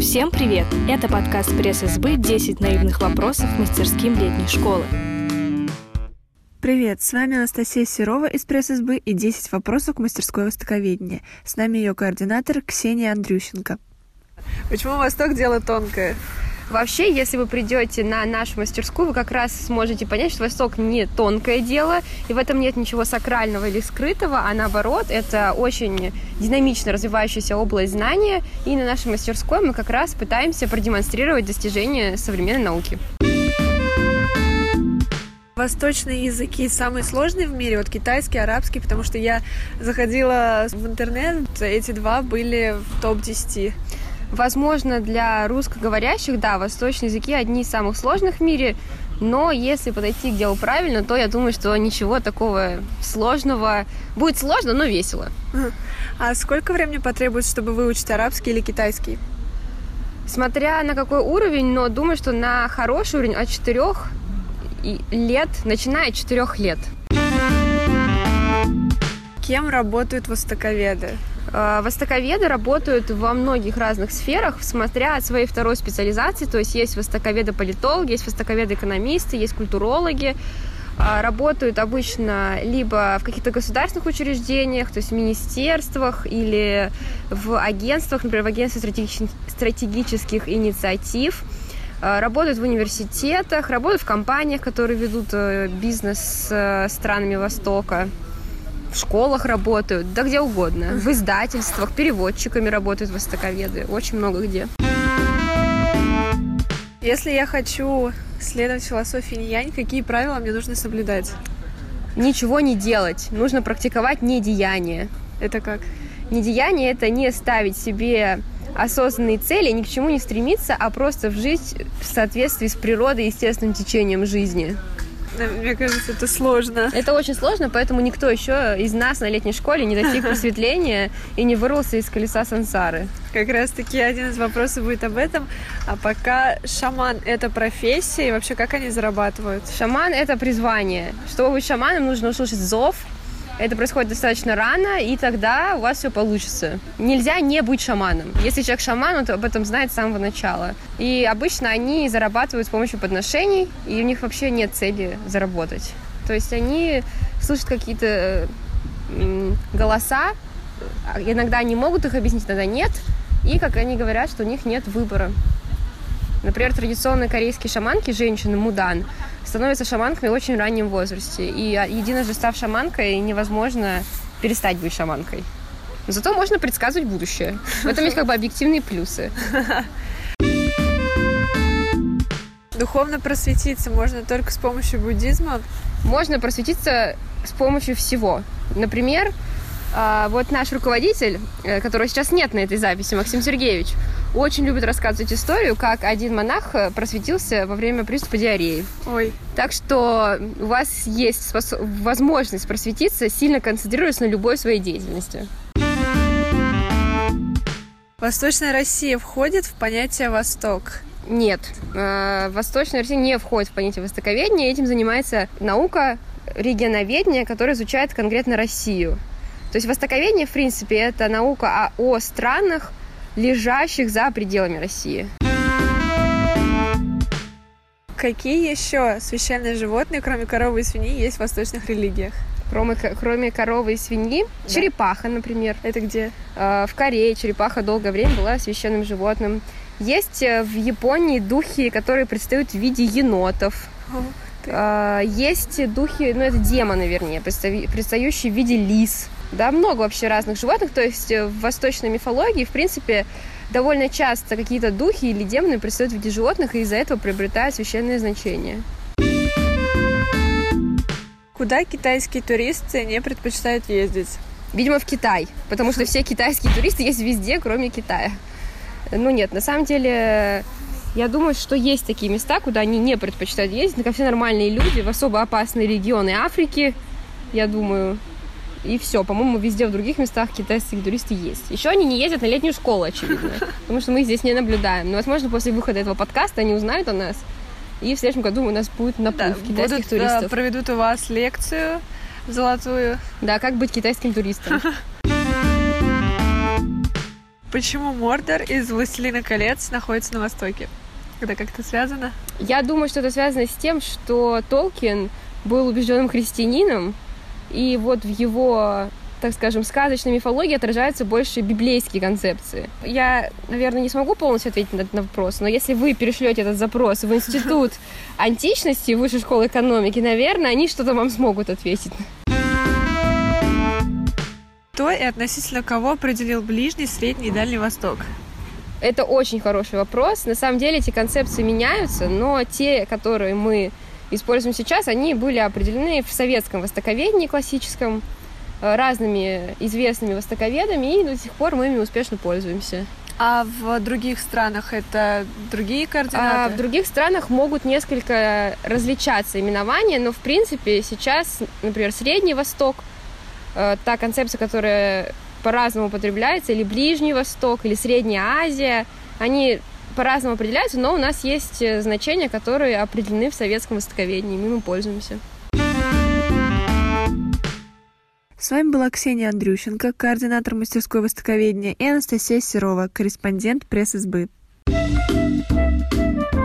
Всем привет! Это подкаст пресс-СБ «10 наивных вопросов мастерским летней школы». Привет, с вами Анастасия Серова из пресс-СБ и 10 вопросов к мастерской востоковедения. С нами ее координатор Ксения Андрющенко. Почему Восток дело тонкое? Вообще, если вы придете на нашу мастерскую, вы как раз сможете понять, что Восток не тонкое дело, и в этом нет ничего сакрального или скрытого, а наоборот, это очень динамично развивающаяся область знания, и на нашей мастерской мы как раз пытаемся продемонстрировать достижения современной науки. Восточные языки самые сложные в мире, вот китайский, арабский, потому что я заходила в интернет, эти два были в топ-10. Возможно, для русскоговорящих, да, восточные языки одни из самых сложных в мире, но если подойти к делу правильно, то я думаю, что ничего такого сложного. Будет сложно, но весело. А сколько времени потребуется, чтобы выучить арабский или китайский? Смотря на какой уровень, но думаю, что на хороший уровень от 4 лет, начиная от 4 лет. Кем работают востоковеды? Э, востоковеды работают во многих разных сферах, смотря от своей второй специализации. То есть есть востоковеды-политологи, есть востоковеды-экономисты, есть культурологи. Э, работают обычно либо в каких-то государственных учреждениях, то есть в министерствах или в агентствах, например, в агентстве стратегических, стратегических инициатив э, работают в университетах, работают в компаниях, которые ведут бизнес с странами Востока в школах работают, да где угодно, в издательствах, переводчиками работают востоковеды, очень много где. Если я хочу следовать философии Ниянь, какие правила мне нужно соблюдать? Ничего не делать, нужно практиковать недеяние. Это как? Недеяние – это не ставить себе осознанные цели, ни к чему не стремиться, а просто жить в соответствии с природой и естественным течением жизни. Мне кажется, это сложно. Это очень сложно, поэтому никто еще из нас на летней школе не достиг просветления и не вырвался из колеса сансары. Как раз таки один из вопросов будет об этом. А пока шаман – это профессия, и вообще как они зарабатывают? Шаман – это призвание. Чтобы быть шаманом, нужно услышать зов, это происходит достаточно рано, и тогда у вас все получится. Нельзя не быть шаманом. Если человек шаман, он об этом знает с самого начала. И обычно они зарабатывают с помощью подношений, и у них вообще нет цели заработать. То есть они слышат какие-то голоса, иногда они могут их объяснить, иногда нет, и как они говорят, что у них нет выбора. Например, традиционные корейские шаманки, женщины, мудан, становятся шаманками в очень раннем возрасте. И а, единожды став шаманкой, невозможно перестать быть шаманкой. Но зато можно предсказывать будущее. В этом есть как бы объективные плюсы. Духовно просветиться можно только с помощью буддизма? Можно просветиться с помощью всего. Например, вот наш руководитель, э, которого сейчас нет на этой записи, Максим Сергеевич, очень любит рассказывать историю, как один монах э, просветился во время приступа диареи. Ой. Так что у вас есть возможность просветиться, сильно концентрируясь на любой своей деятельности. Восточная Россия входит в понятие «Восток»? Нет. Э, Восточная Россия не входит в понятие востоковедения. Этим занимается наука регионоведения, которая изучает конкретно Россию. То есть востоковедение, в принципе, это наука о, о странах, лежащих за пределами России. Какие еще священные животные, кроме коровы и свиньи, есть в восточных религиях? Кроме, кроме коровы и свиньи, да. черепаха, например. Это где? Э, в Корее черепаха долгое время была священным животным. Есть э, в Японии духи, которые предстают в виде енотов. Э, есть духи, ну это демоны, вернее, предстающие в виде лис. Да, много вообще разных животных. То есть э, в восточной мифологии, в принципе, довольно часто какие-то духи или демоны предстают в виде животных и из-за этого приобретают священное значение. Куда китайские туристы не предпочитают ездить? Видимо, в Китай, потому что все китайские туристы есть везде, кроме Китая. Ну нет, на самом деле, я думаю, что есть такие места, куда они не предпочитают ездить, как все нормальные люди в особо опасные регионы Африки, я думаю, и все. По-моему, везде в других местах китайские туристы есть. Еще они не ездят на летнюю школу, очевидно. Потому что мы здесь не наблюдаем. Но, возможно, после выхода этого подкаста они узнают о нас. И в следующем году у нас будет наплыв да, китайских будут, туристов. Да, проведут у вас лекцию золотую. Да, как быть китайским туристом. Почему Мордор из «Властелина колец» находится на Востоке? Это как-то связано? Я думаю, что это связано с тем, что Толкин был убежденным христианином, и вот в его так скажем, сказочной мифологии отражаются больше библейские концепции. Я, наверное, не смогу полностью ответить на этот вопрос, но если вы перешлете этот запрос в Институт античности Высшей школы экономики, наверное, они что-то вам смогут ответить. Кто и относительно кого определил Ближний, Средний и Дальний Восток? Это очень хороший вопрос. На самом деле эти концепции меняются, но те, которые мы используем сейчас, они были определены в советском востоковедении классическом э, разными известными востоковедами, и до сих пор мы ими успешно пользуемся. А в других странах это другие координаты? А в других странах могут несколько различаться именования, но в принципе сейчас, например, Средний Восток, э, та концепция, которая по-разному употребляется, или Ближний Восток, или Средняя Азия. Они по-разному определяются, но у нас есть э, значения, которые определены в советском востоковедении, и мы пользуемся. С вами была Ксения Андрющенко, координатор мастерской востоковедения, и Анастасия Серова, корреспондент пресс-избы. thank you